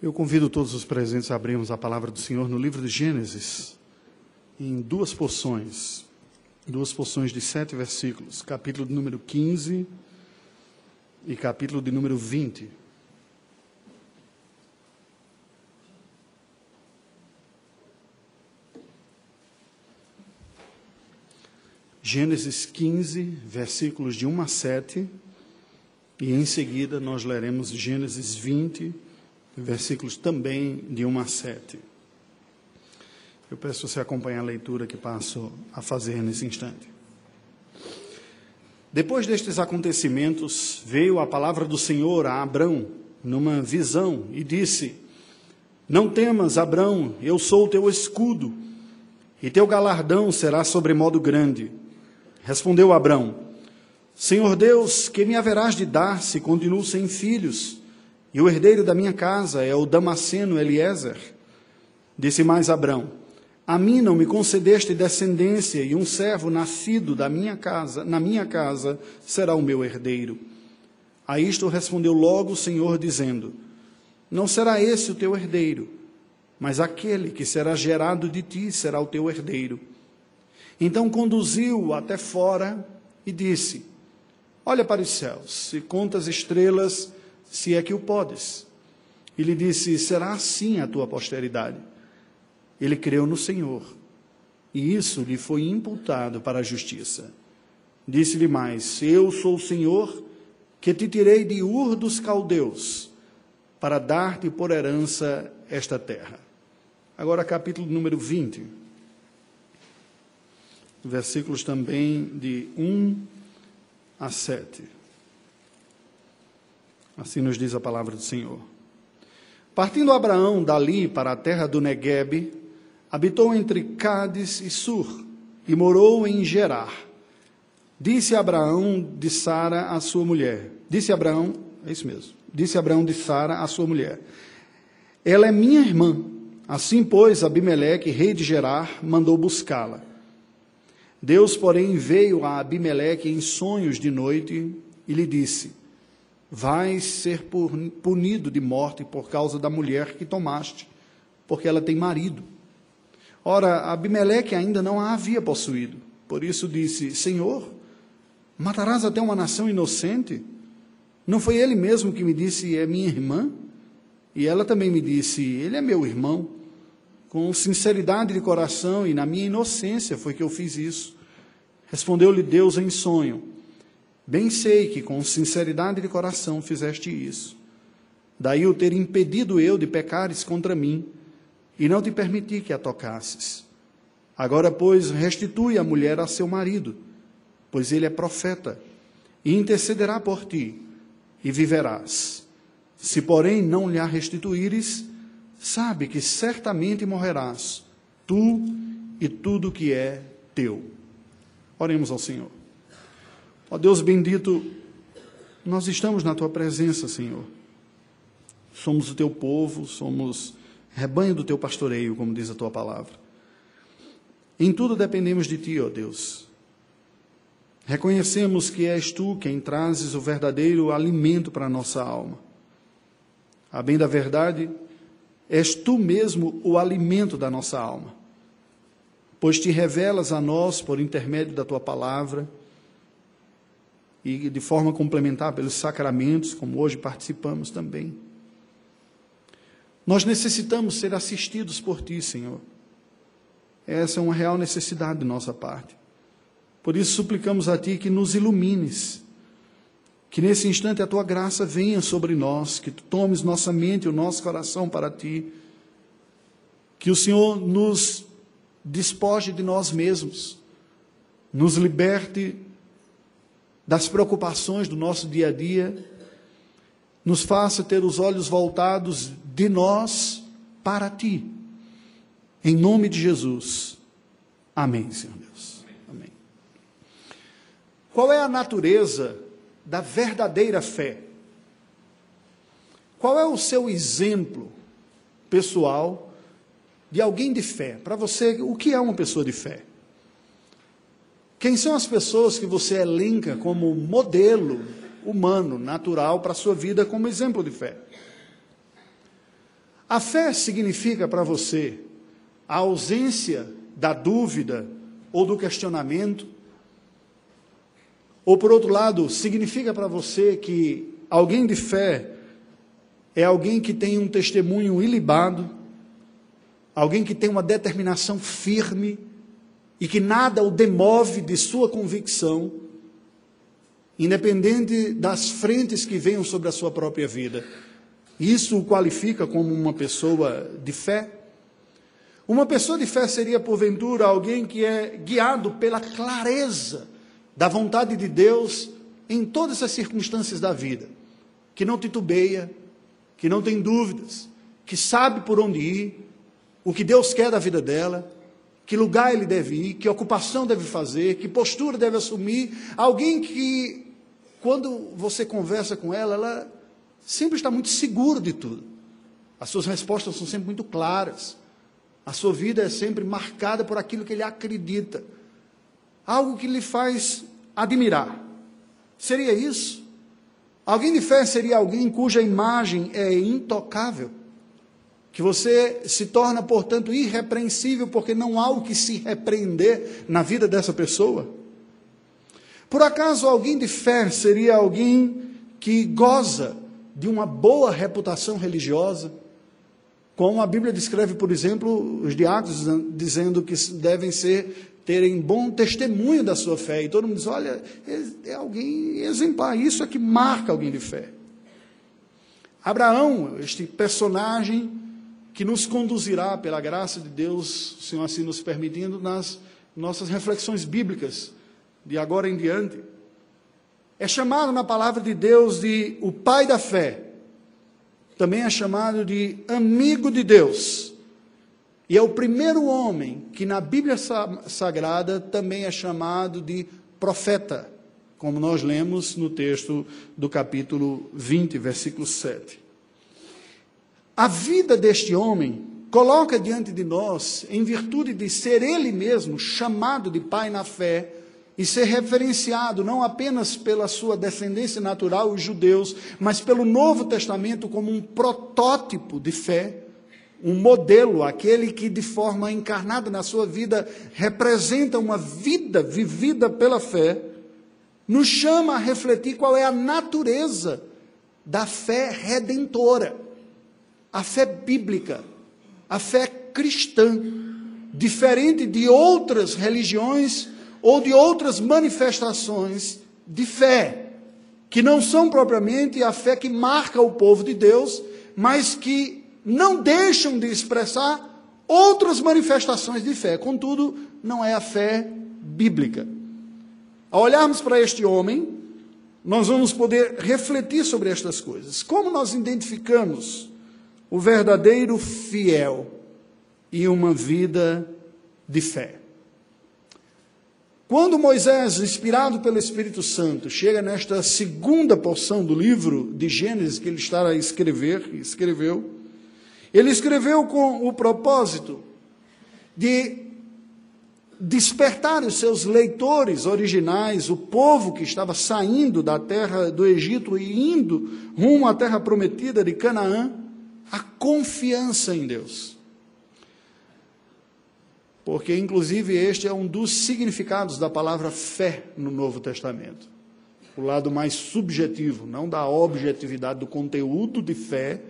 Eu convido todos os presentes a abrirmos a palavra do Senhor no livro de Gênesis, em duas porções, duas porções de sete versículos, capítulo de número 15 e capítulo de número 20. Gênesis 15, versículos de 1 a 7, e em seguida nós leremos Gênesis 20, versículos também de 1 a 7. Eu peço você acompanhe a leitura que passo a fazer nesse instante. Depois destes acontecimentos, veio a palavra do Senhor a Abrão numa visão e disse: Não temas, Abrão, eu sou o teu escudo, e teu galardão será sobremodo grande. Respondeu Abrão: Senhor Deus, que me haverás de dar se continuo sem filhos? E o herdeiro da minha casa é o Damasceno Eliezer. Disse mais Abrão: A mim não me concedeste descendência, e um servo nascido da minha casa, na minha casa, será o meu herdeiro. A isto respondeu logo o Senhor, dizendo: Não será esse o teu herdeiro, mas aquele que será gerado de ti será o teu herdeiro. Então conduziu-o até fora e disse: Olha para os céus, e conta as estrelas, se é que o podes. E lhe disse: Será assim a tua posteridade. Ele creu no Senhor, e isso lhe foi imputado para a justiça. Disse-lhe mais: Eu sou o Senhor que te tirei de Ur dos caldeus, para dar-te por herança esta terra. Agora, capítulo número 20, versículos também de 1 a 7. Assim nos diz a palavra do Senhor. Partindo Abraão dali para a terra do Neguebe, habitou entre Cádiz e Sur e morou em Gerar. Disse Abraão de Sara a sua mulher. Disse Abraão, é isso mesmo. Disse Abraão de Sara a sua mulher: Ela é minha irmã. Assim, pois, Abimeleque, rei de Gerar, mandou buscá-la. Deus, porém, veio a Abimeleque em sonhos de noite e lhe disse: Vais ser punido de morte por causa da mulher que tomaste, porque ela tem marido. Ora, Abimeleque ainda não a havia possuído. Por isso disse: Senhor, matarás até uma nação inocente? Não foi ele mesmo que me disse: É minha irmã? E ela também me disse: Ele é meu irmão. Com sinceridade de coração e na minha inocência foi que eu fiz isso. Respondeu-lhe Deus em sonho: Bem sei que com sinceridade de coração fizeste isso. Daí o ter impedido eu de pecares contra mim, e não te permiti que a tocasses. Agora, pois, restitui a mulher a seu marido, pois ele é profeta, e intercederá por ti, e viverás. Se, porém, não lhe a restituíres, sabe que certamente morrerás, tu e tudo que é teu. Oremos ao Senhor. Ó Deus bendito, nós estamos na tua presença, Senhor. Somos o teu povo, somos rebanho do teu pastoreio, como diz a tua palavra. Em tudo dependemos de ti, ó Deus. Reconhecemos que és tu quem trazes o verdadeiro alimento para a nossa alma. A bem da verdade, és tu mesmo o alimento da nossa alma, pois te revelas a nós por intermédio da tua palavra e de forma complementar pelos sacramentos, como hoje participamos também. Nós necessitamos ser assistidos por Ti, Senhor. Essa é uma real necessidade de nossa parte. Por isso suplicamos a Ti que nos ilumines, que nesse instante a Tua graça venha sobre nós, que Tu tomes nossa mente e o nosso coração para Ti, que o Senhor nos despoje de nós mesmos, nos liberte das preocupações do nosso dia a dia, nos faça ter os olhos voltados de nós para ti. Em nome de Jesus. Amém, Senhor Deus. Amém. Qual é a natureza da verdadeira fé? Qual é o seu exemplo pessoal de alguém de fé? Para você, o que é uma pessoa de fé? Quem são as pessoas que você elenca como modelo humano, natural para a sua vida, como exemplo de fé? A fé significa para você a ausência da dúvida ou do questionamento? Ou, por outro lado, significa para você que alguém de fé é alguém que tem um testemunho ilibado, alguém que tem uma determinação firme e que nada o demove de sua convicção, independente das frentes que venham sobre a sua própria vida. Isso o qualifica como uma pessoa de fé? Uma pessoa de fé seria, porventura, alguém que é guiado pela clareza da vontade de Deus em todas as circunstâncias da vida, que não titubeia, que não tem dúvidas, que sabe por onde ir, o que Deus quer da vida dela, que lugar ele deve ir, que ocupação deve fazer, que postura deve assumir. Alguém que, quando você conversa com ela, ela sempre está muito segura de tudo. As suas respostas são sempre muito claras. A sua vida é sempre marcada por aquilo que ele acredita. Algo que lhe faz admirar. Seria isso? Alguém de fé seria alguém cuja imagem é intocável, que você se torna, portanto, irrepreensível, porque não há o que se repreender na vida dessa pessoa. Por acaso alguém de fé seria alguém que goza de uma boa reputação religiosa? Como a Bíblia descreve, por exemplo, os diáconos dizendo que devem ser terem bom testemunho da sua fé. E todo mundo diz: olha, é alguém exemplar, isso é que marca alguém de fé. Abraão, este personagem que nos conduzirá, pela graça de Deus, o Senhor assim nos permitindo, nas nossas reflexões bíblicas, de agora em diante, é chamado na palavra de Deus de o pai da fé, também é chamado de amigo de Deus. E é o primeiro homem que na Bíblia Sagrada também é chamado de profeta, como nós lemos no texto do capítulo 20, versículo 7. A vida deste homem coloca diante de nós, em virtude de ser ele mesmo chamado de pai na fé, e ser referenciado não apenas pela sua descendência natural, os judeus, mas pelo Novo Testamento como um protótipo de fé um modelo, aquele que de forma encarnada na sua vida representa uma vida vivida pela fé, nos chama a refletir qual é a natureza da fé redentora, a fé bíblica, a fé cristã, diferente de outras religiões ou de outras manifestações de fé, que não são propriamente a fé que marca o povo de Deus, mas que não deixam de expressar outras manifestações de fé. Contudo, não é a fé bíblica. Ao olharmos para este homem, nós vamos poder refletir sobre estas coisas. Como nós identificamos o verdadeiro fiel e uma vida de fé? Quando Moisés, inspirado pelo Espírito Santo, chega nesta segunda porção do livro de Gênesis que ele está a escrever, escreveu, ele escreveu com o propósito de despertar os seus leitores originais, o povo que estava saindo da terra do Egito e indo rumo à terra prometida de Canaã, a confiança em Deus. Porque, inclusive, este é um dos significados da palavra fé no Novo Testamento. O lado mais subjetivo, não da objetividade do conteúdo de fé,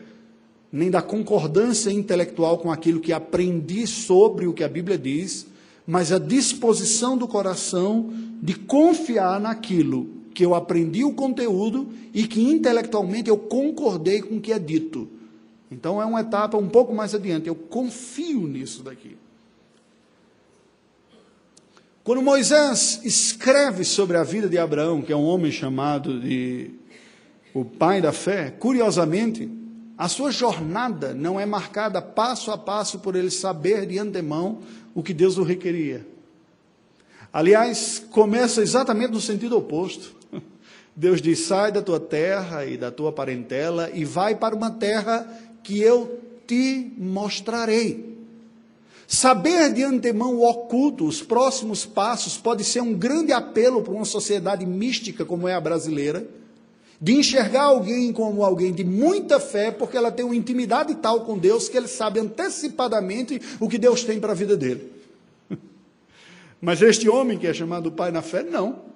nem da concordância intelectual com aquilo que aprendi sobre o que a Bíblia diz, mas a disposição do coração de confiar naquilo que eu aprendi o conteúdo e que intelectualmente eu concordei com o que é dito. Então é uma etapa um pouco mais adiante, eu confio nisso daqui. Quando Moisés escreve sobre a vida de Abraão, que é um homem chamado de o pai da fé, curiosamente, a sua jornada não é marcada passo a passo por ele saber de antemão o que Deus o requeria. Aliás, começa exatamente no sentido oposto. Deus diz: sai da tua terra e da tua parentela e vai para uma terra que eu te mostrarei. Saber de antemão o oculto, os próximos passos, pode ser um grande apelo para uma sociedade mística como é a brasileira de enxergar alguém como alguém de muita fé, porque ela tem uma intimidade tal com Deus que ele sabe antecipadamente o que Deus tem para a vida dele. Mas este homem que é chamado pai na fé, não.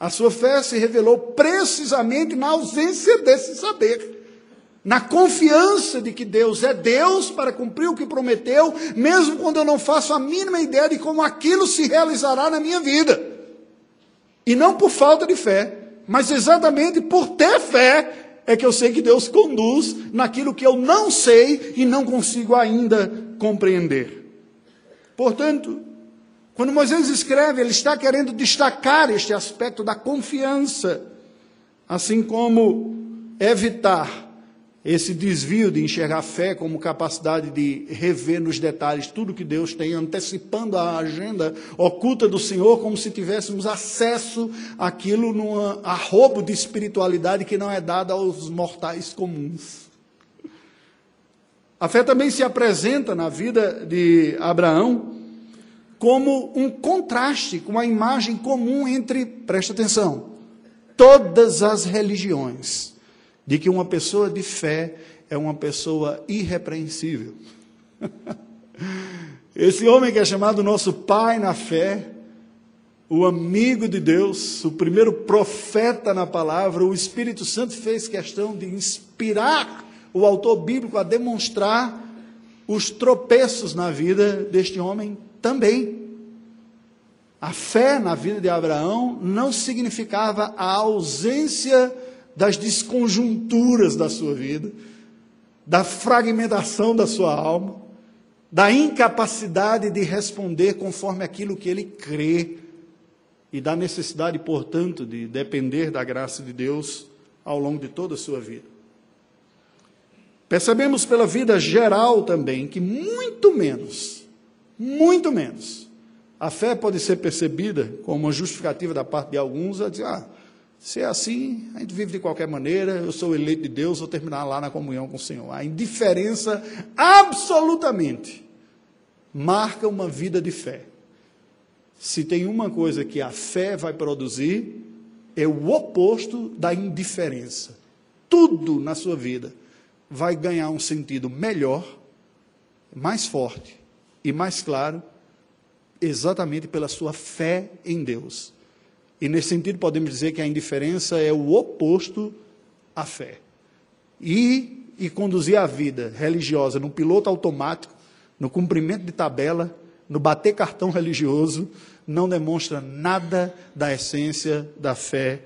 A sua fé se revelou precisamente na ausência desse saber. Na confiança de que Deus é Deus para cumprir o que prometeu, mesmo quando eu não faço a mínima ideia de como aquilo se realizará na minha vida. E não por falta de fé, mas exatamente por ter fé é que eu sei que Deus conduz naquilo que eu não sei e não consigo ainda compreender. Portanto, quando Moisés escreve, ele está querendo destacar este aspecto da confiança, assim como evitar esse desvio de enxergar a fé como capacidade de rever nos detalhes tudo que Deus tem, antecipando a agenda oculta do Senhor, como se tivéssemos acesso àquilo num arrobo de espiritualidade que não é dada aos mortais comuns. A fé também se apresenta na vida de Abraão como um contraste com a imagem comum entre, presta atenção, todas as religiões de que uma pessoa de fé é uma pessoa irrepreensível. Esse homem que é chamado nosso pai na fé, o amigo de Deus, o primeiro profeta na palavra, o Espírito Santo fez questão de inspirar o autor bíblico a demonstrar os tropeços na vida deste homem também. A fé na vida de Abraão não significava a ausência das desconjunturas da sua vida, da fragmentação da sua alma, da incapacidade de responder conforme aquilo que ele crê e da necessidade, portanto, de depender da graça de Deus ao longo de toda a sua vida. Percebemos pela vida geral também que muito menos, muito menos, a fé pode ser percebida como uma justificativa da parte de alguns a dizer, ah, se é assim, a gente vive de qualquer maneira, eu sou eleito de Deus, vou terminar lá na comunhão com o Senhor. A indiferença absolutamente marca uma vida de fé. Se tem uma coisa que a fé vai produzir, é o oposto da indiferença. Tudo na sua vida vai ganhar um sentido melhor, mais forte e mais claro, exatamente pela sua fé em Deus. E nesse sentido, podemos dizer que a indiferença é o oposto à fé. E, e conduzir a vida religiosa no piloto automático, no cumprimento de tabela, no bater cartão religioso, não demonstra nada da essência da fé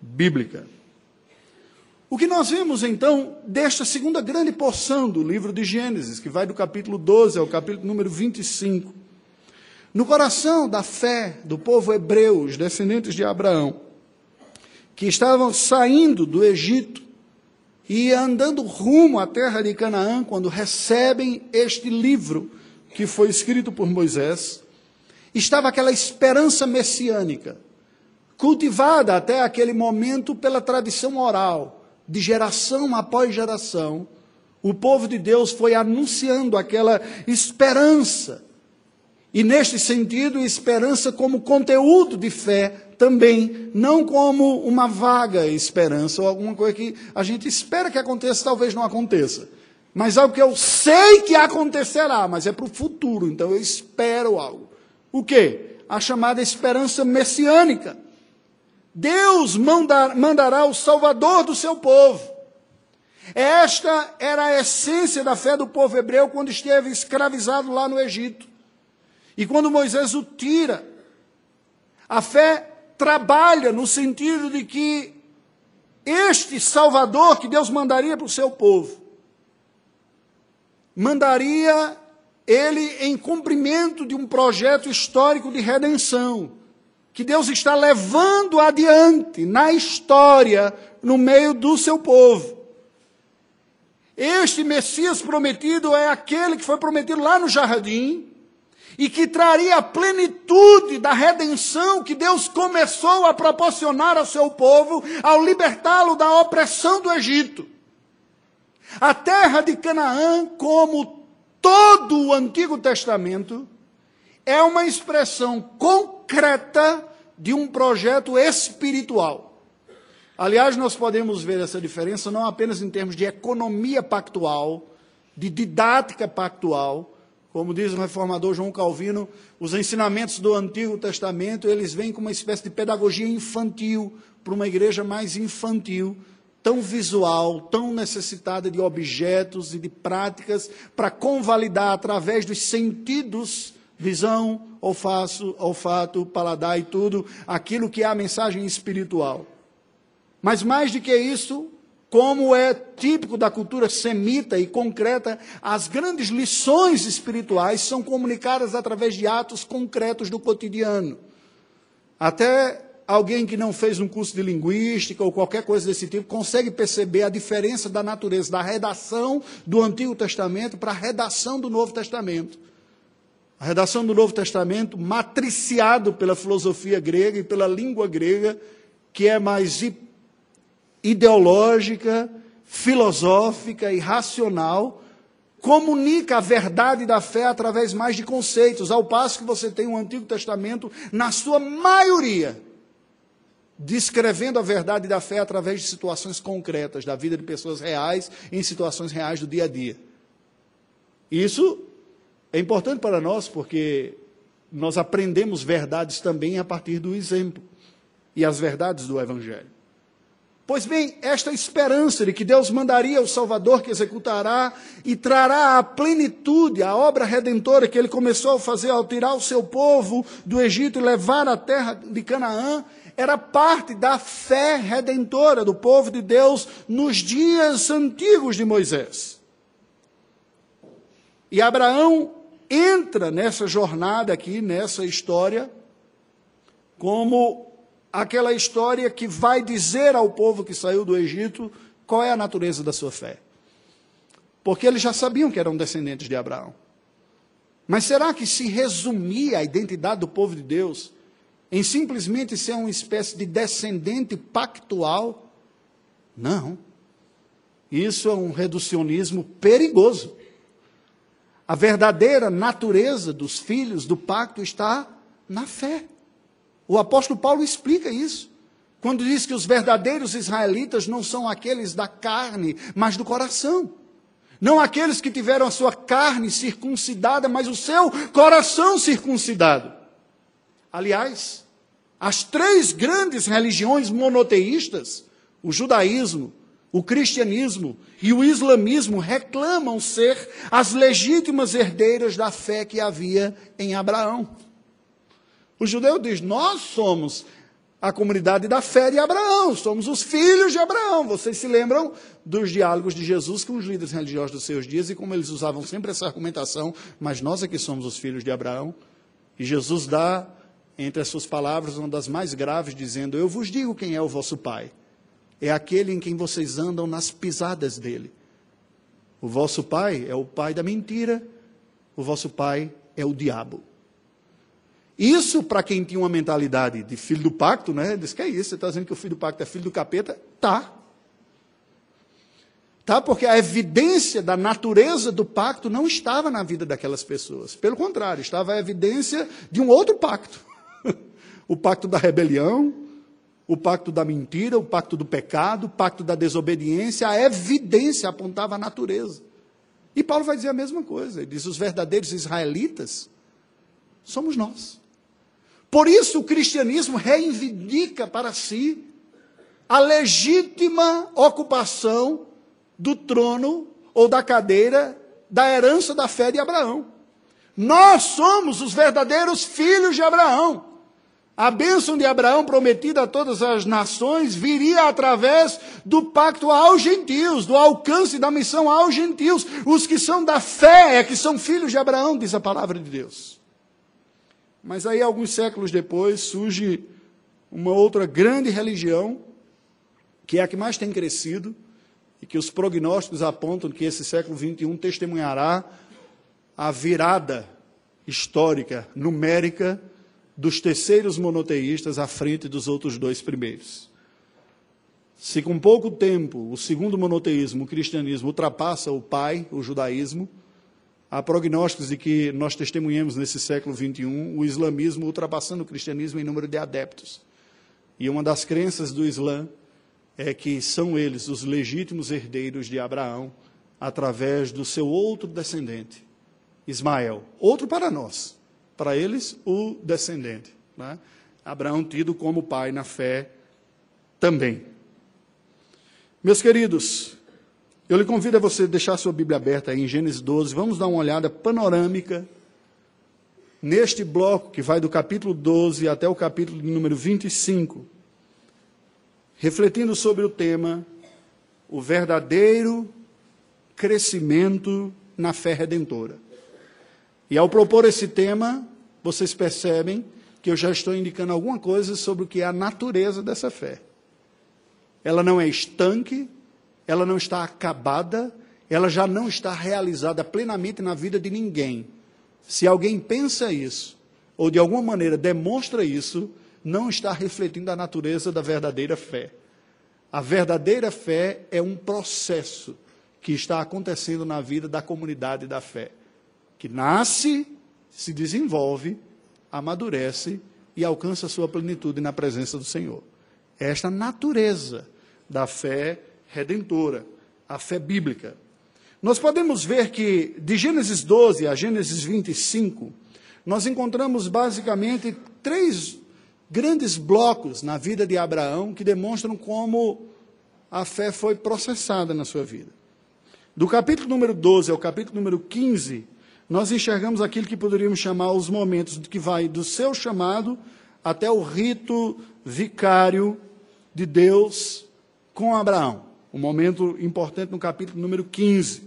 bíblica. O que nós vemos então desta segunda grande porção do livro de Gênesis, que vai do capítulo 12 ao capítulo número 25, no coração da fé do povo hebreu, os descendentes de Abraão, que estavam saindo do Egito e andando rumo à terra de Canaã, quando recebem este livro que foi escrito por Moisés, estava aquela esperança messiânica, cultivada até aquele momento pela tradição oral, de geração após geração. O povo de Deus foi anunciando aquela esperança e neste sentido, esperança como conteúdo de fé também, não como uma vaga esperança ou alguma coisa que a gente espera que aconteça, talvez não aconteça. Mas algo que eu sei que acontecerá, mas é para o futuro, então eu espero algo. O que? A chamada esperança messiânica. Deus mandar, mandará o Salvador do seu povo. Esta era a essência da fé do povo hebreu quando esteve escravizado lá no Egito. E quando Moisés o tira, a fé trabalha no sentido de que este Salvador que Deus mandaria para o seu povo, mandaria ele em cumprimento de um projeto histórico de redenção, que Deus está levando adiante na história, no meio do seu povo. Este Messias prometido é aquele que foi prometido lá no jardim, e que traria a plenitude da redenção que Deus começou a proporcionar ao seu povo ao libertá-lo da opressão do Egito. A terra de Canaã, como todo o Antigo Testamento, é uma expressão concreta de um projeto espiritual. Aliás, nós podemos ver essa diferença não apenas em termos de economia pactual, de didática pactual, como diz o reformador João Calvino, os ensinamentos do Antigo Testamento, eles vêm com uma espécie de pedagogia infantil, para uma igreja mais infantil, tão visual, tão necessitada de objetos e de práticas para convalidar através dos sentidos, visão, olfato, paladar e tudo, aquilo que é a mensagem espiritual. Mas mais do que isso, como é típico da cultura semita e concreta, as grandes lições espirituais são comunicadas através de atos concretos do cotidiano. Até alguém que não fez um curso de linguística ou qualquer coisa desse tipo consegue perceber a diferença da natureza da redação do Antigo Testamento para a redação do Novo Testamento. A redação do Novo Testamento, matriciado pela filosofia grega e pela língua grega, que é mais ideológica, filosófica e racional, comunica a verdade da fé através mais de conceitos, ao passo que você tem o Antigo Testamento, na sua maioria, descrevendo a verdade da fé através de situações concretas da vida de pessoas reais, em situações reais do dia a dia. Isso é importante para nós porque nós aprendemos verdades também a partir do exemplo e as verdades do Evangelho. Pois bem, esta esperança de que Deus mandaria o Salvador que executará e trará à plenitude a obra redentora que ele começou a fazer ao tirar o seu povo do Egito e levar à terra de Canaã, era parte da fé redentora do povo de Deus nos dias antigos de Moisés. E Abraão entra nessa jornada aqui, nessa história, como aquela história que vai dizer ao povo que saiu do Egito qual é a natureza da sua fé. Porque eles já sabiam que eram descendentes de Abraão. Mas será que se resumia a identidade do povo de Deus em simplesmente ser uma espécie de descendente pactual? Não. Isso é um reducionismo perigoso. A verdadeira natureza dos filhos do pacto está na fé. O apóstolo Paulo explica isso. Quando diz que os verdadeiros israelitas não são aqueles da carne, mas do coração. Não aqueles que tiveram a sua carne circuncidada, mas o seu coração circuncidado. Aliás, as três grandes religiões monoteístas, o judaísmo, o cristianismo e o islamismo, reclamam ser as legítimas herdeiras da fé que havia em Abraão. O judeu diz: Nós somos a comunidade da fé de Abraão, somos os filhos de Abraão. Vocês se lembram dos diálogos de Jesus com os líderes religiosos dos seus dias e como eles usavam sempre essa argumentação, mas nós é que somos os filhos de Abraão. E Jesus dá, entre as suas palavras, uma das mais graves, dizendo: Eu vos digo quem é o vosso pai. É aquele em quem vocês andam nas pisadas dele. O vosso pai é o pai da mentira, o vosso pai é o diabo. Isso, para quem tinha uma mentalidade de filho do pacto, né? Diz que é isso, você está dizendo que o filho do pacto é filho do capeta? Tá. Tá, porque a evidência da natureza do pacto não estava na vida daquelas pessoas. Pelo contrário, estava a evidência de um outro pacto. o pacto da rebelião, o pacto da mentira, o pacto do pecado, o pacto da desobediência, a evidência apontava a natureza. E Paulo vai dizer a mesma coisa. Ele diz: os verdadeiros israelitas somos nós. Por isso o cristianismo reivindica para si a legítima ocupação do trono ou da cadeira da herança da fé de Abraão. Nós somos os verdadeiros filhos de Abraão. A bênção de Abraão prometida a todas as nações viria através do pacto aos gentios, do alcance da missão aos gentios. Os que são da fé é que são filhos de Abraão, diz a palavra de Deus. Mas aí, alguns séculos depois, surge uma outra grande religião, que é a que mais tem crescido, e que os prognósticos apontam que esse século XXI testemunhará a virada histórica, numérica, dos terceiros monoteístas à frente dos outros dois primeiros. Se com pouco tempo o segundo monoteísmo, o cristianismo, ultrapassa o pai, o judaísmo, Há prognósticos de que nós testemunhamos nesse século XXI o islamismo ultrapassando o cristianismo em número de adeptos. E uma das crenças do Islã é que são eles os legítimos herdeiros de Abraão através do seu outro descendente, Ismael. Outro para nós, para eles, o descendente. Né? Abraão tido como pai na fé também. Meus queridos, eu lhe convido a você deixar sua Bíblia aberta aí em Gênesis 12. Vamos dar uma olhada panorâmica neste bloco que vai do capítulo 12 até o capítulo número 25, refletindo sobre o tema o verdadeiro crescimento na fé redentora. E ao propor esse tema, vocês percebem que eu já estou indicando alguma coisa sobre o que é a natureza dessa fé. Ela não é estanque, ela não está acabada, ela já não está realizada plenamente na vida de ninguém. Se alguém pensa isso, ou de alguma maneira demonstra isso, não está refletindo a natureza da verdadeira fé. A verdadeira fé é um processo que está acontecendo na vida da comunidade da fé, que nasce, se desenvolve, amadurece e alcança sua plenitude na presença do Senhor. Esta natureza da fé redentora, a fé bíblica. Nós podemos ver que de Gênesis 12 a Gênesis 25, nós encontramos basicamente três grandes blocos na vida de Abraão que demonstram como a fé foi processada na sua vida. Do capítulo número 12 ao capítulo número 15, nós enxergamos aquilo que poderíamos chamar os momentos que vai do seu chamado até o rito vicário de Deus com Abraão. Um momento importante no capítulo número 15.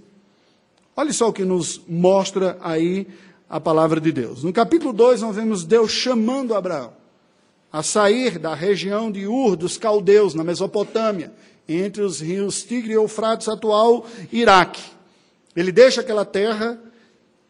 Olha só o que nos mostra aí a palavra de Deus. No capítulo 2, nós vemos Deus chamando Abraão a sair da região de Ur dos caldeus, na Mesopotâmia, entre os rios Tigre e Eufrates, atual Iraque. Ele deixa aquela terra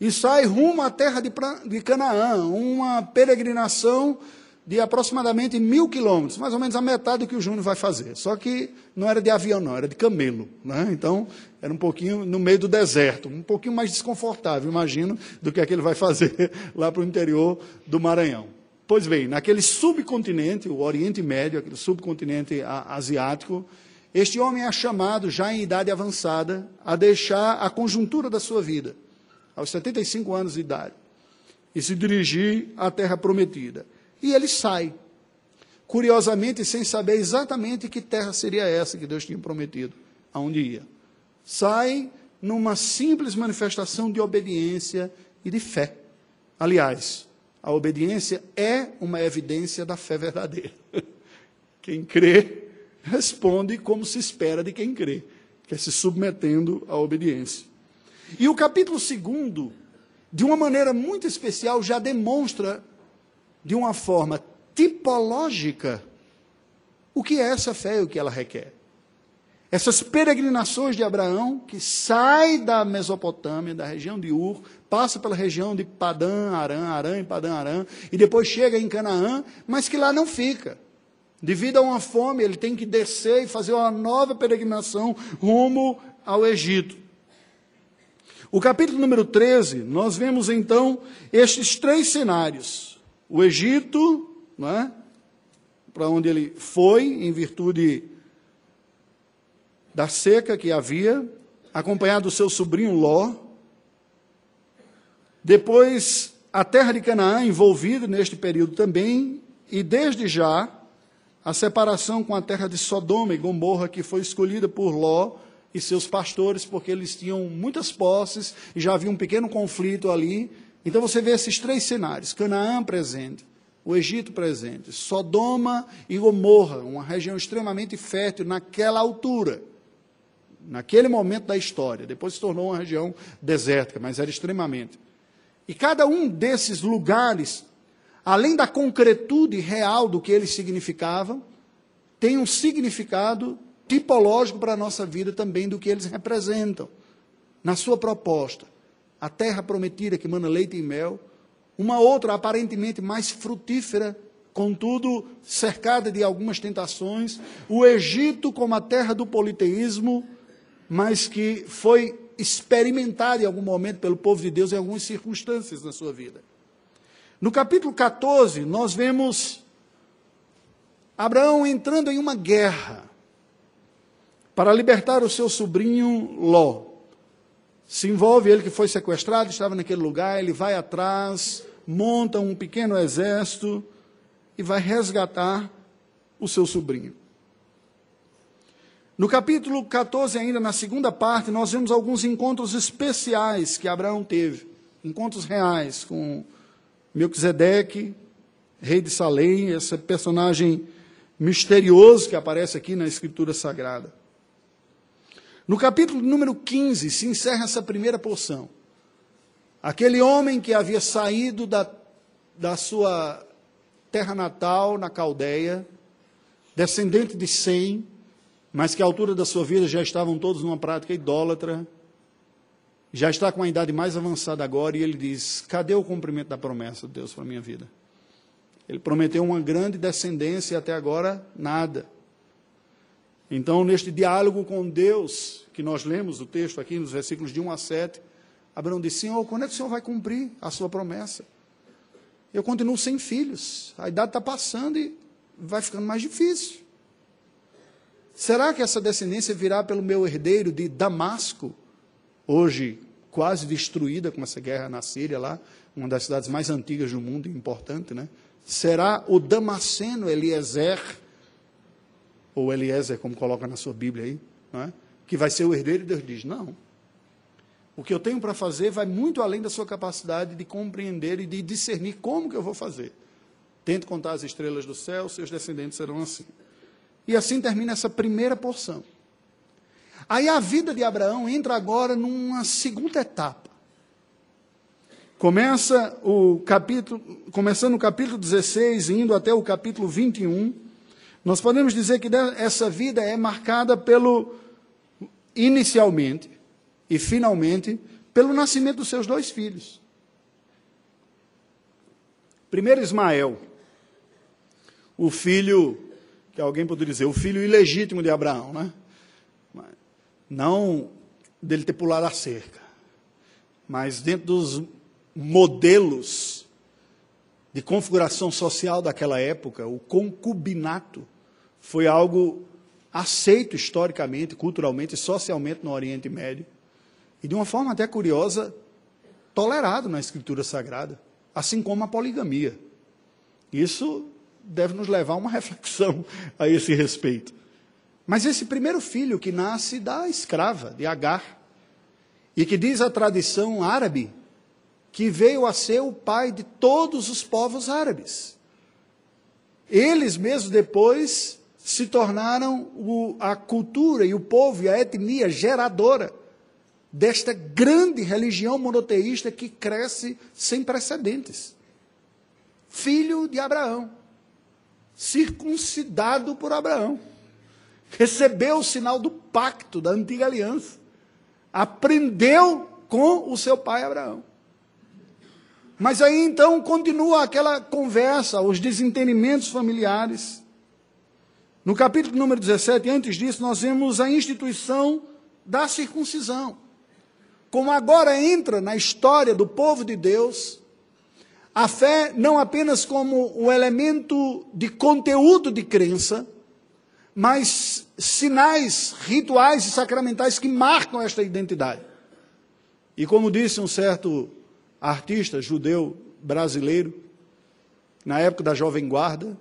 e sai rumo à terra de, de Canaã, uma peregrinação de aproximadamente mil quilômetros, mais ou menos a metade do que o Júnior vai fazer. Só que não era de avião, não, era de camelo. Né? Então, era um pouquinho no meio do deserto, um pouquinho mais desconfortável, imagino, do que aquele vai fazer lá para o interior do Maranhão. Pois bem, naquele subcontinente, o Oriente Médio, aquele subcontinente asiático, este homem é chamado, já em idade avançada, a deixar a conjuntura da sua vida, aos 75 anos de idade, e se dirigir à terra prometida. E ele sai, curiosamente, sem saber exatamente que terra seria essa que Deus tinha prometido, aonde ia. Sai numa simples manifestação de obediência e de fé. Aliás, a obediência é uma evidência da fé verdadeira. Quem crê responde como se espera de quem crê, que é se submetendo à obediência. E o capítulo segundo, de uma maneira muito especial, já demonstra, de uma forma tipológica, o que é essa fé e o que ela requer. Essas peregrinações de Abraão, que sai da Mesopotâmia, da região de Ur, passa pela região de Padã, Arã, Arã e Padã, Arã, e depois chega em Canaã, mas que lá não fica. Devido a uma fome, ele tem que descer e fazer uma nova peregrinação rumo ao Egito. O capítulo número 13, nós vemos então estes três cenários: o Egito, é? para onde ele foi, em virtude da seca que havia, acompanhado do seu sobrinho Ló. Depois, a terra de Canaã envolvida neste período também, e desde já, a separação com a terra de Sodoma e Gomorra, que foi escolhida por Ló e seus pastores, porque eles tinham muitas posses e já havia um pequeno conflito ali. Então você vê esses três cenários: Canaã presente, o Egito presente, Sodoma e Gomorra, uma região extremamente fértil naquela altura, naquele momento da história. Depois se tornou uma região desértica, mas era extremamente. E cada um desses lugares além da concretude real do que eles significavam, tem um significado tipológico para a nossa vida também do que eles representam. Na sua proposta, a terra prometida que manda leite e mel, uma outra aparentemente mais frutífera, contudo cercada de algumas tentações, o Egito como a terra do politeísmo, mas que foi experimentada em algum momento pelo povo de Deus em algumas circunstâncias na sua vida. No capítulo 14, nós vemos Abraão entrando em uma guerra. para libertar o seu sobrinho Ló. Se envolve ele que foi sequestrado, estava naquele lugar, ele vai atrás, monta um pequeno exército e vai resgatar o seu sobrinho. No capítulo 14, ainda na segunda parte, nós vemos alguns encontros especiais que Abraão teve. Encontros reais com Melquisedeque, rei de Salém, esse personagem misterioso que aparece aqui na Escritura Sagrada. No capítulo número 15 se encerra essa primeira porção. Aquele homem que havia saído da, da sua terra natal, na Caldeia, descendente de Sem, mas que à altura da sua vida já estavam todos numa prática idólatra, já está com a idade mais avançada agora, e ele diz: cadê o cumprimento da promessa de Deus para a minha vida? Ele prometeu uma grande descendência e até agora nada. Então, neste diálogo com Deus, que nós lemos o texto aqui nos versículos de 1 a 7, Abraão disse: Senhor, quando é que o Senhor vai cumprir a sua promessa? Eu continuo sem filhos, a idade está passando e vai ficando mais difícil. Será que essa descendência virá pelo meu herdeiro de Damasco, hoje quase destruída com essa guerra na Síria lá, uma das cidades mais antigas do mundo, importante, né? Será o Damasceno Eliezer, ou Eliezer, como coloca na sua Bíblia aí, é? que vai ser o herdeiro, e Deus diz: não. O que eu tenho para fazer vai muito além da sua capacidade de compreender e de discernir como que eu vou fazer. Tente contar as estrelas do céu, seus descendentes serão assim. E assim termina essa primeira porção. Aí a vida de Abraão entra agora numa segunda etapa. Começa o capítulo, começando o capítulo 16, indo até o capítulo 21, nós podemos dizer que essa vida é marcada pelo inicialmente e finalmente pelo nascimento dos seus dois filhos. Primeiro Ismael, o filho que alguém poderia dizer, o filho ilegítimo de Abraão, né? Não dele ter pulado a cerca, mas dentro dos modelos de configuração social daquela época, o concubinato foi algo aceito historicamente, culturalmente socialmente no Oriente Médio, e de uma forma até curiosa, tolerado na Escritura Sagrada, assim como a poligamia. Isso deve nos levar a uma reflexão a esse respeito. Mas esse primeiro filho que nasce da escrava, de Agar, e que diz a tradição árabe que veio a ser o pai de todos os povos árabes. Eles mesmos depois se tornaram o, a cultura e o povo e a etnia geradora desta grande religião monoteísta que cresce sem precedentes. Filho de Abraão circuncidado por Abraão. Recebeu o sinal do pacto, da antiga aliança. Aprendeu com o seu pai Abraão. Mas aí então continua aquela conversa, os desentendimentos familiares. No capítulo número 17, antes disso, nós vemos a instituição da circuncisão. Como agora entra na história do povo de Deus, a fé não apenas como o elemento de conteúdo de crença, mas sinais rituais e sacramentais que marcam esta identidade. E como disse um certo artista judeu brasileiro, na época da Jovem Guarda,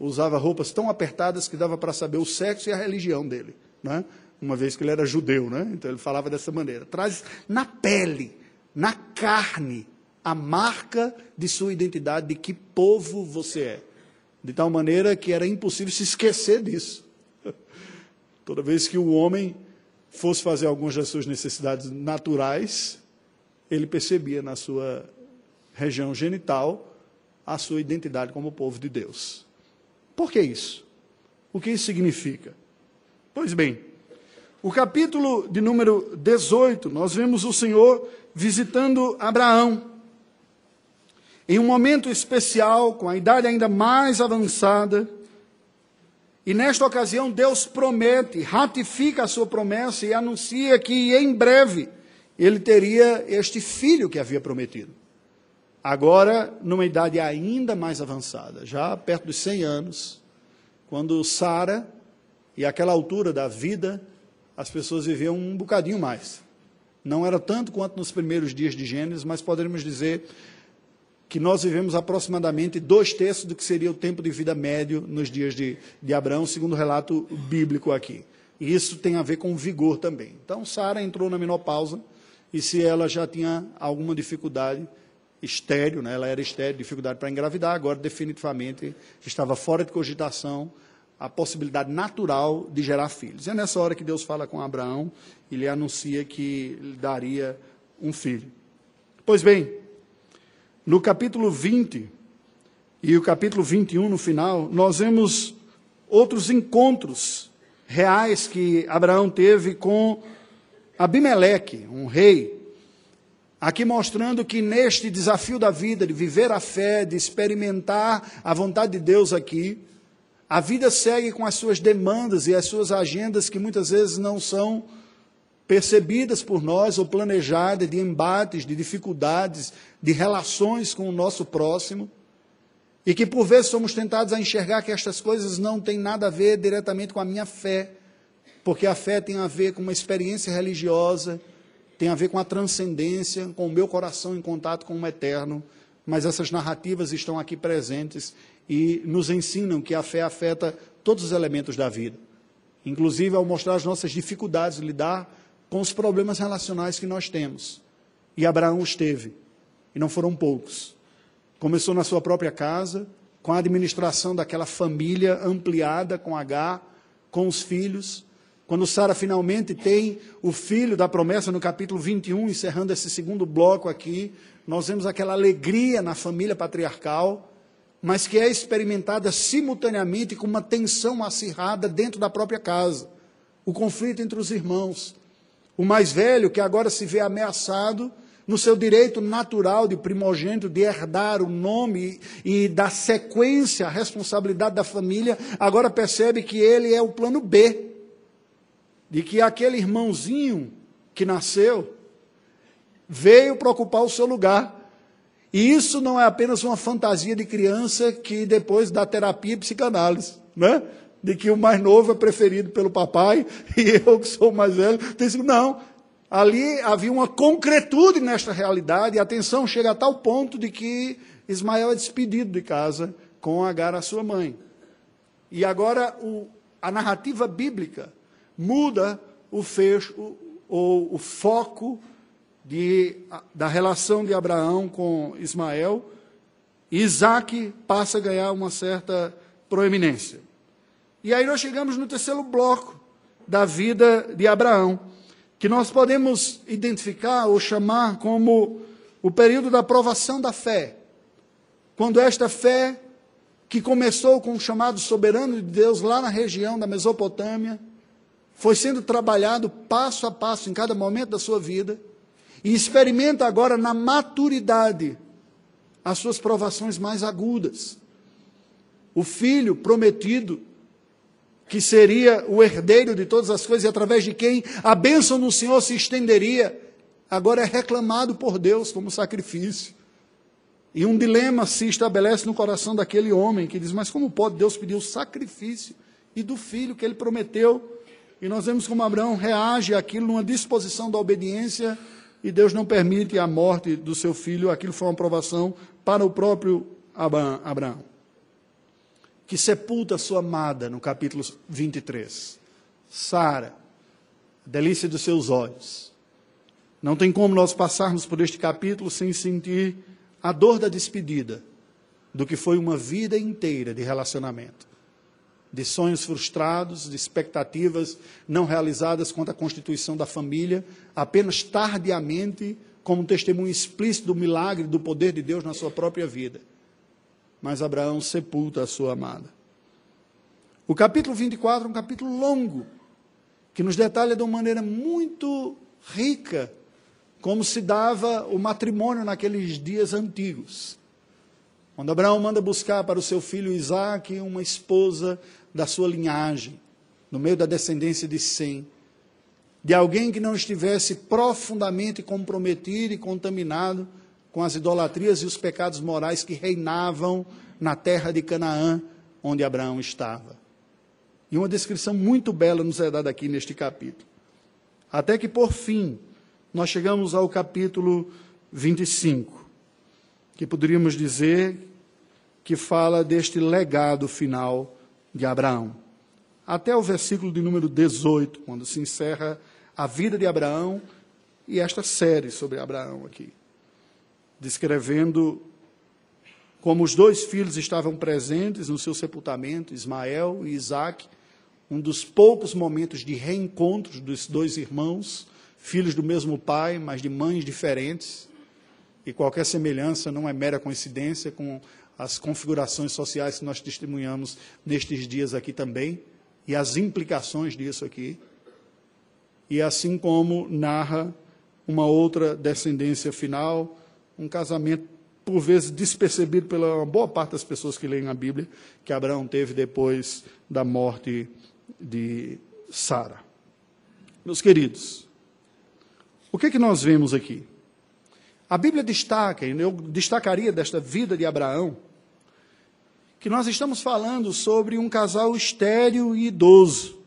usava roupas tão apertadas que dava para saber o sexo e a religião dele, né? uma vez que ele era judeu, né? então ele falava dessa maneira. Traz na pele, na carne, a marca de sua identidade, de que povo você é. De tal maneira que era impossível se esquecer disso. Toda vez que o homem fosse fazer algumas das suas necessidades naturais, ele percebia na sua região genital a sua identidade como povo de Deus. Por que isso? O que isso significa? Pois bem, o capítulo de número 18, nós vemos o Senhor visitando Abraão em um momento especial, com a idade ainda mais avançada. E nesta ocasião, Deus promete, ratifica a sua promessa e anuncia que em breve ele teria este filho que havia prometido. Agora, numa idade ainda mais avançada, já perto dos 100 anos, quando Sara, e aquela altura da vida, as pessoas viviam um bocadinho mais. Não era tanto quanto nos primeiros dias de Gênesis, mas poderíamos dizer que nós vivemos aproximadamente dois terços do que seria o tempo de vida médio nos dias de, de Abraão, segundo o relato bíblico aqui. E isso tem a ver com vigor também. Então, Sara entrou na menopausa, e se ela já tinha alguma dificuldade, estéreo, né? ela era estéreo, dificuldade para engravidar, agora definitivamente estava fora de cogitação a possibilidade natural de gerar filhos. E é nessa hora que Deus fala com Abraão e lhe anuncia que lhe daria um filho. Pois bem, no capítulo 20 e o capítulo 21 no final, nós vemos outros encontros reais que Abraão teve com Abimeleque, um rei Aqui mostrando que neste desafio da vida, de viver a fé, de experimentar a vontade de Deus aqui, a vida segue com as suas demandas e as suas agendas que muitas vezes não são percebidas por nós ou planejadas, de embates, de dificuldades, de relações com o nosso próximo, e que por vezes somos tentados a enxergar que estas coisas não têm nada a ver diretamente com a minha fé, porque a fé tem a ver com uma experiência religiosa, tem a ver com a transcendência, com o meu coração em contato com o eterno, mas essas narrativas estão aqui presentes e nos ensinam que a fé afeta todos os elementos da vida, inclusive ao mostrar as nossas dificuldades de lidar com os problemas relacionais que nós temos. E Abraão os teve, e não foram poucos. Começou na sua própria casa, com a administração daquela família ampliada com H, com os filhos, quando Sara finalmente tem o filho da promessa no capítulo 21, encerrando esse segundo bloco aqui, nós vemos aquela alegria na família patriarcal, mas que é experimentada simultaneamente com uma tensão acirrada dentro da própria casa. O conflito entre os irmãos. O mais velho, que agora se vê ameaçado no seu direito natural de primogênito, de herdar o nome e da sequência, a responsabilidade da família, agora percebe que ele é o plano B de que aquele irmãozinho que nasceu veio para ocupar o seu lugar. E isso não é apenas uma fantasia de criança que depois dá terapia e psicanálise, né? De que o mais novo é preferido pelo papai e eu que sou mais velho. Não, ali havia uma concretude nesta realidade e a tensão chega a tal ponto de que Ismael é despedido de casa com Agar, a sua mãe. E agora o, a narrativa bíblica muda o fecho ou o foco de, da relação de Abraão com Ismael, Isaac passa a ganhar uma certa proeminência. E aí nós chegamos no terceiro bloco da vida de Abraão, que nós podemos identificar ou chamar como o período da aprovação da fé. Quando esta fé, que começou com o chamado soberano de Deus lá na região da Mesopotâmia, foi sendo trabalhado passo a passo em cada momento da sua vida e experimenta agora na maturidade as suas provações mais agudas. O filho prometido, que seria o herdeiro de todas as coisas e através de quem a bênção do Senhor se estenderia, agora é reclamado por Deus como sacrifício. E um dilema se estabelece no coração daquele homem que diz: Mas como pode Deus pedir o sacrifício e do filho que ele prometeu? E nós vemos como Abraão reage àquilo numa disposição da obediência e Deus não permite a morte do seu filho. Aquilo foi uma provação para o próprio Abraão. Que sepulta sua amada no capítulo 23. Sara, delícia dos seus olhos. Não tem como nós passarmos por este capítulo sem sentir a dor da despedida do que foi uma vida inteira de relacionamento de sonhos frustrados, de expectativas não realizadas quanto à constituição da família, apenas tardiamente, como testemunho explícito do milagre, do poder de Deus na sua própria vida. Mas Abraão sepulta a sua amada. O capítulo 24 é um capítulo longo, que nos detalha de uma maneira muito rica como se dava o matrimônio naqueles dias antigos. Quando Abraão manda buscar para o seu filho Isaac uma esposa da sua linhagem, no meio da descendência de Sem, de alguém que não estivesse profundamente comprometido e contaminado com as idolatrias e os pecados morais que reinavam na terra de Canaã, onde Abraão estava. E uma descrição muito bela nos é dada aqui neste capítulo. Até que, por fim, nós chegamos ao capítulo 25, que poderíamos dizer que fala deste legado final de Abraão. Até o versículo de número 18, quando se encerra a vida de Abraão e esta série sobre Abraão aqui, descrevendo como os dois filhos estavam presentes no seu sepultamento, Ismael e Isaac, um dos poucos momentos de reencontro dos dois irmãos, filhos do mesmo pai, mas de mães diferentes. E qualquer semelhança não é mera coincidência com as configurações sociais que nós testemunhamos nestes dias aqui também e as implicações disso aqui. E assim como narra uma outra descendência final, um casamento por vezes despercebido pela boa parte das pessoas que leem a Bíblia, que Abraão teve depois da morte de Sara. Meus queridos, o que, é que nós vemos aqui? A Bíblia destaca, eu destacaria desta vida de Abraão, que nós estamos falando sobre um casal estéril e idoso.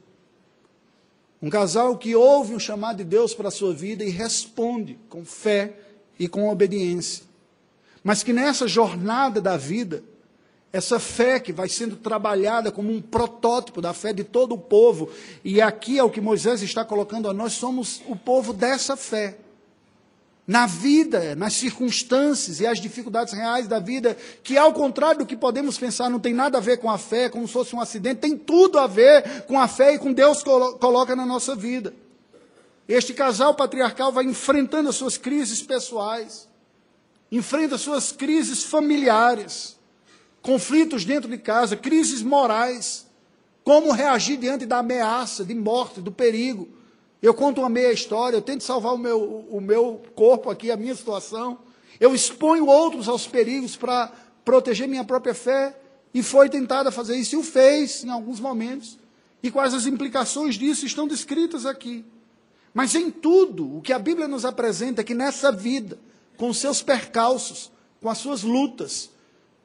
Um casal que ouve um chamado de Deus para a sua vida e responde com fé e com obediência. Mas que nessa jornada da vida, essa fé que vai sendo trabalhada como um protótipo da fé de todo o povo, e aqui é o que Moisés está colocando a nós, somos o povo dessa fé. Na vida, nas circunstâncias e as dificuldades reais da vida, que ao contrário do que podemos pensar, não tem nada a ver com a fé, como se fosse um acidente, tem tudo a ver com a fé e com Deus coloca na nossa vida. Este casal patriarcal vai enfrentando as suas crises pessoais, enfrenta as suas crises familiares, conflitos dentro de casa, crises morais, como reagir diante da ameaça de morte, do perigo. Eu conto uma meia história, eu tento salvar o meu, o meu corpo aqui, a minha situação. Eu exponho outros aos perigos para proteger minha própria fé. E foi tentada fazer isso, e o fez em alguns momentos. E quais as implicações disso estão descritas aqui. Mas em tudo, o que a Bíblia nos apresenta é que nessa vida, com seus percalços, com as suas lutas,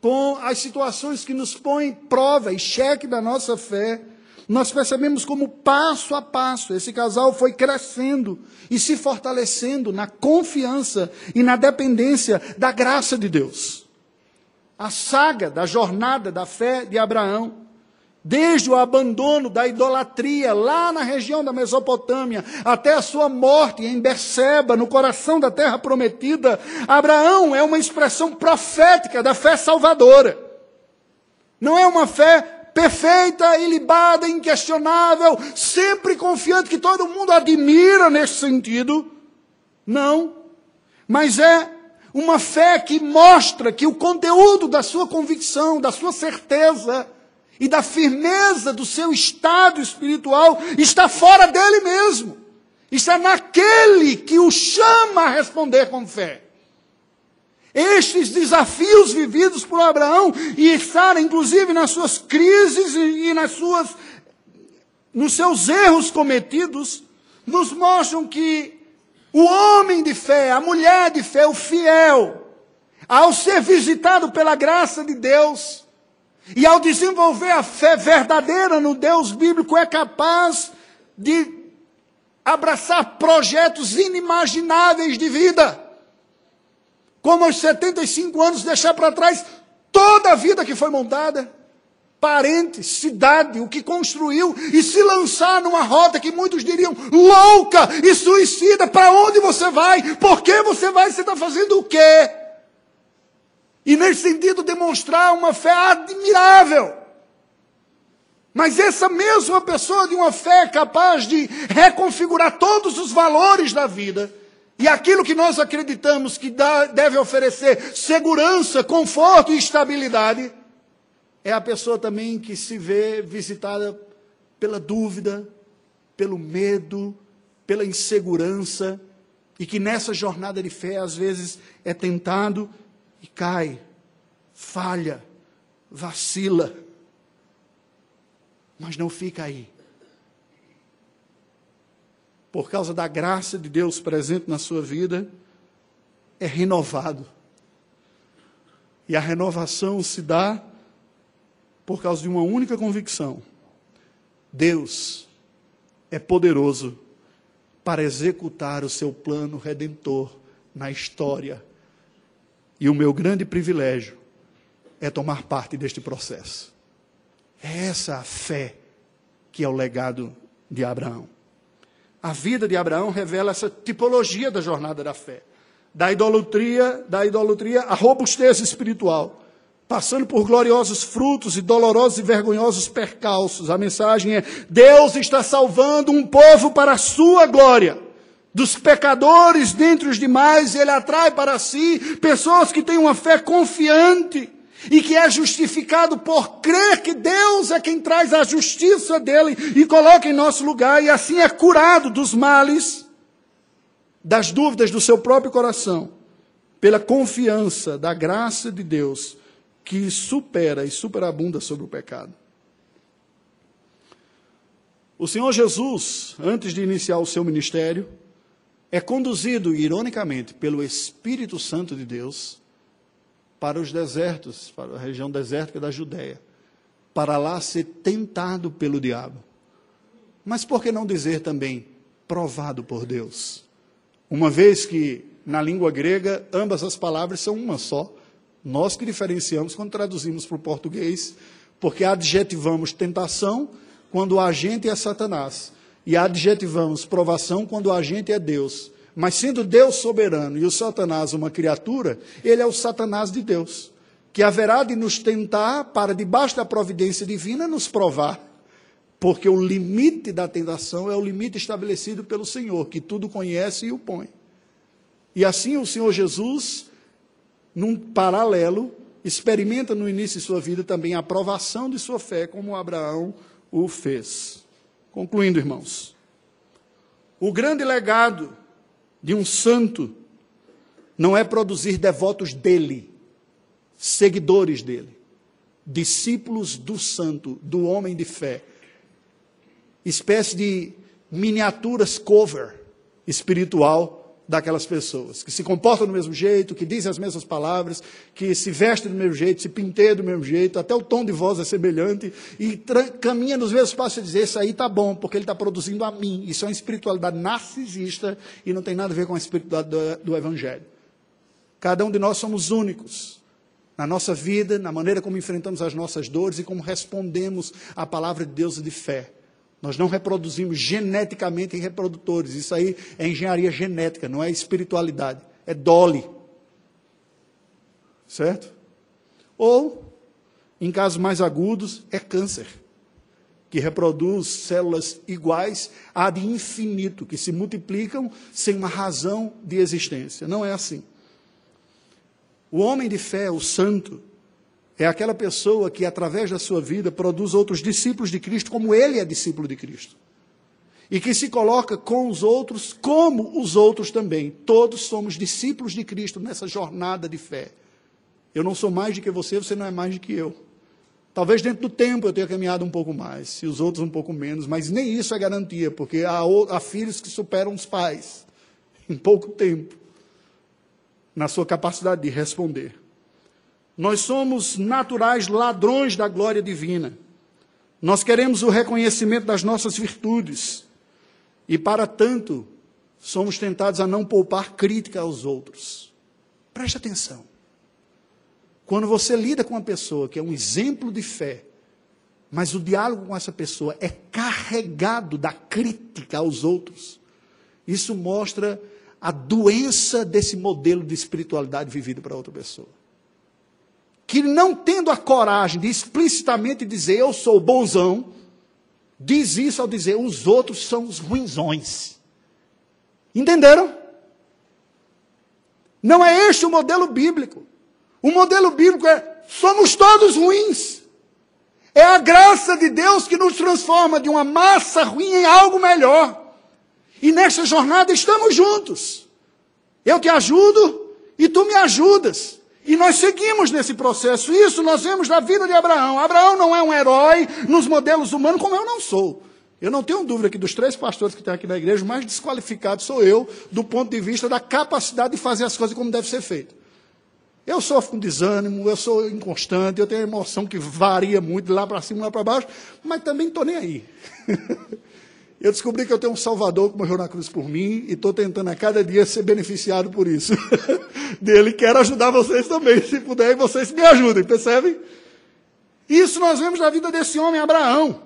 com as situações que nos põem prova e cheque da nossa fé, nós percebemos como passo a passo esse casal foi crescendo e se fortalecendo na confiança e na dependência da graça de Deus. A saga da jornada da fé de Abraão desde o abandono da idolatria lá na região da Mesopotâmia até a sua morte em Berseba, no coração da terra prometida, Abraão é uma expressão profética da fé salvadora. Não é uma fé perfeita, ilibada, inquestionável, sempre confiante que todo mundo admira nesse sentido. Não. Mas é uma fé que mostra que o conteúdo da sua convicção, da sua certeza, e da firmeza do seu estado espiritual está fora dele mesmo. Está naquele que o chama a responder com fé. Estes desafios vividos por Abraão e estar inclusive nas suas crises e nas suas nos seus erros cometidos nos mostram que o homem de fé, a mulher de fé, o fiel, ao ser visitado pela graça de Deus, e ao desenvolver a fé verdadeira no Deus bíblico, é capaz de abraçar projetos inimagináveis de vida. Como aos 75 anos deixar para trás toda a vida que foi montada, parentes, cidade, o que construiu, e se lançar numa rota que muitos diriam louca e suicida. Para onde você vai? Por que você vai? Você está fazendo o quê? E nesse sentido demonstrar uma fé admirável. Mas essa mesma pessoa de uma fé capaz de reconfigurar todos os valores da vida e aquilo que nós acreditamos que dá, deve oferecer segurança, conforto e estabilidade, é a pessoa também que se vê visitada pela dúvida, pelo medo, pela insegurança, e que nessa jornada de fé às vezes é tentado e cai, falha, vacila. Mas não fica aí. Por causa da graça de Deus presente na sua vida, é renovado. E a renovação se dá por causa de uma única convicção: Deus é poderoso para executar o seu plano redentor na história. E o meu grande privilégio é tomar parte deste processo. É essa a fé que é o legado de Abraão. A vida de Abraão revela essa tipologia da jornada da fé, da idolatria, da idolatria à robustez espiritual, passando por gloriosos frutos e dolorosos e vergonhosos percalços. A mensagem é: Deus está salvando um povo para a sua glória. Dos pecadores dentre os demais, ele atrai para si pessoas que têm uma fé confiante e que é justificado por crer que Deus é quem traz a justiça dele e coloca em nosso lugar, e assim é curado dos males, das dúvidas do seu próprio coração, pela confiança da graça de Deus que supera e superabunda sobre o pecado. O Senhor Jesus, antes de iniciar o seu ministério, é conduzido, ironicamente, pelo Espírito Santo de Deus para os desertos, para a região desértica da Judéia, para lá ser tentado pelo diabo. Mas por que não dizer também provado por Deus? Uma vez que na língua grega ambas as palavras são uma só, nós que diferenciamos quando traduzimos para o português, porque adjetivamos tentação quando o agente é Satanás, e adjetivamos provação quando o agente é Deus. Mas sendo Deus soberano e o Satanás uma criatura, ele é o Satanás de Deus, que haverá de nos tentar para, debaixo da providência divina, nos provar. Porque o limite da tentação é o limite estabelecido pelo Senhor, que tudo conhece e o põe. E assim o Senhor Jesus, num paralelo, experimenta no início de sua vida também a aprovação de sua fé, como Abraão o fez. Concluindo, irmãos, o grande legado de um santo não é produzir devotos dele, seguidores dele, discípulos do santo, do homem de fé, espécie de miniaturas cover espiritual daquelas pessoas, que se comportam do mesmo jeito, que dizem as mesmas palavras, que se vestem do mesmo jeito, se pinteiam do mesmo jeito, até o tom de voz é semelhante, e caminha nos mesmos passos e dizer, isso aí está bom, porque ele está produzindo a mim. Isso é uma espiritualidade narcisista e não tem nada a ver com a espiritualidade do, do Evangelho. Cada um de nós somos únicos na nossa vida, na maneira como enfrentamos as nossas dores e como respondemos à palavra de Deus de fé. Nós não reproduzimos geneticamente reprodutores. Isso aí é engenharia genética, não é espiritualidade. É dole. Certo? Ou, em casos mais agudos, é câncer, que reproduz células iguais a de infinito, que se multiplicam sem uma razão de existência. Não é assim. O homem de fé, o santo, é aquela pessoa que, através da sua vida, produz outros discípulos de Cristo, como ele é discípulo de Cristo. E que se coloca com os outros, como os outros também. Todos somos discípulos de Cristo nessa jornada de fé. Eu não sou mais do que você, você não é mais do que eu. Talvez dentro do tempo eu tenha caminhado um pouco mais, e os outros um pouco menos, mas nem isso é garantia, porque há, há filhos que superam os pais em pouco tempo, na sua capacidade de responder. Nós somos naturais ladrões da glória divina. Nós queremos o reconhecimento das nossas virtudes. E, para tanto, somos tentados a não poupar crítica aos outros. Preste atenção. Quando você lida com uma pessoa que é um exemplo de fé, mas o diálogo com essa pessoa é carregado da crítica aos outros, isso mostra a doença desse modelo de espiritualidade vivido para outra pessoa que não tendo a coragem de explicitamente dizer eu sou bonzão, diz isso ao dizer os outros são os ruinzões. Entenderam? Não é este o modelo bíblico. O modelo bíblico é somos todos ruins. É a graça de Deus que nos transforma de uma massa ruim em algo melhor. E nesta jornada estamos juntos. Eu te ajudo e tu me ajudas. E nós seguimos nesse processo. Isso nós vemos na vida de Abraão. Abraão não é um herói nos modelos humanos, como eu não sou. Eu não tenho dúvida que dos três pastores que tem aqui na igreja, o mais desqualificado sou eu, do ponto de vista da capacidade de fazer as coisas como deve ser feito. Eu sofro com desânimo, eu sou inconstante, eu tenho emoção que varia muito de lá para cima, lá para baixo, mas também estou nem aí. Eu descobri que eu tenho um Salvador que morreu na cruz por mim e estou tentando a cada dia ser beneficiado por isso. Dele quero ajudar vocês também, se puder, vocês me ajudem, percebem? Isso nós vemos na vida desse homem, Abraão,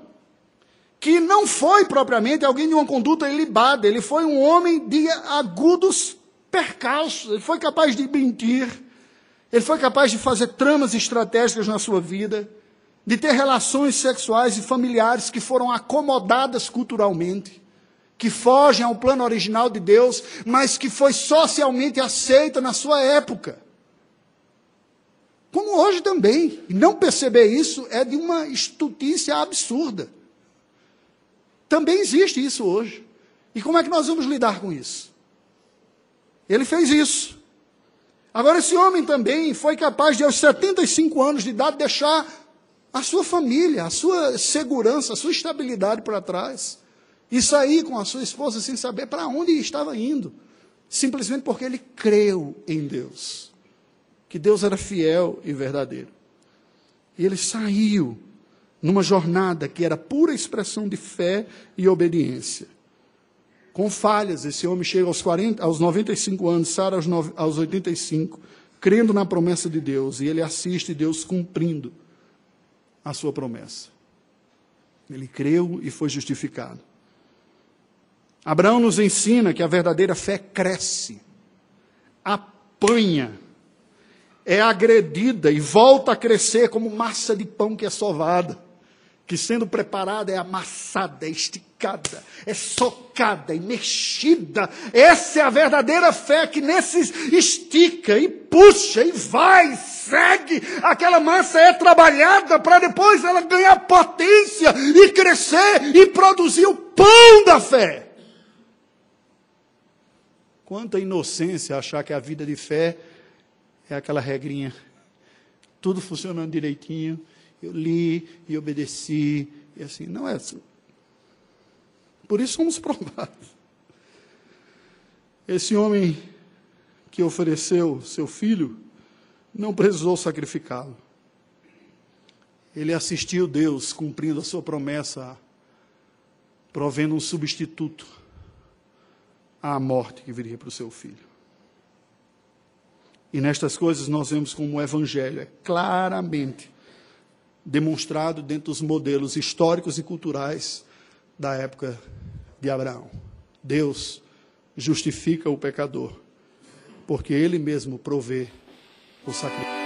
que não foi propriamente alguém de uma conduta ilibada, ele foi um homem de agudos percalços, ele foi capaz de mentir, ele foi capaz de fazer tramas estratégicas na sua vida, de ter relações sexuais e familiares que foram acomodadas culturalmente, que fogem ao plano original de Deus, mas que foi socialmente aceita na sua época. Como hoje também. E não perceber isso é de uma estutícia absurda. Também existe isso hoje. E como é que nós vamos lidar com isso? Ele fez isso. Agora, esse homem também foi capaz de, aos 75 anos de idade, deixar a sua família, a sua segurança, a sua estabilidade para trás. E sair com a sua esposa sem saber para onde estava indo. Simplesmente porque ele creu em Deus. Que Deus era fiel e verdadeiro. E ele saiu numa jornada que era pura expressão de fé e obediência. Com falhas, esse homem chega aos, 40, aos 95 anos, Sara aos, aos 85, crendo na promessa de Deus, e ele assiste Deus cumprindo a sua promessa. Ele creu e foi justificado. Abraão nos ensina que a verdadeira fé cresce, apanha, é agredida e volta a crescer como massa de pão que é sovada, que sendo preparada é amassada, é esticada, é socada e mexida. Essa é a verdadeira fé que nesses estica e puxa e vai, segue. Aquela massa é trabalhada para depois ela ganhar potência e crescer e produzir o pão da fé. Quanta inocência achar que a vida de fé é aquela regrinha. Tudo funcionando direitinho. Eu li e obedeci. E assim, não é assim. Por isso somos provados. Esse homem que ofereceu seu filho não precisou sacrificá-lo. Ele assistiu Deus cumprindo a sua promessa, provendo um substituto à morte que viria para o seu filho. E nestas coisas nós vemos como o Evangelho é claramente demonstrado dentro dos modelos históricos e culturais da época de Abraão. Deus justifica o pecador, porque ele mesmo provê o sacrifício.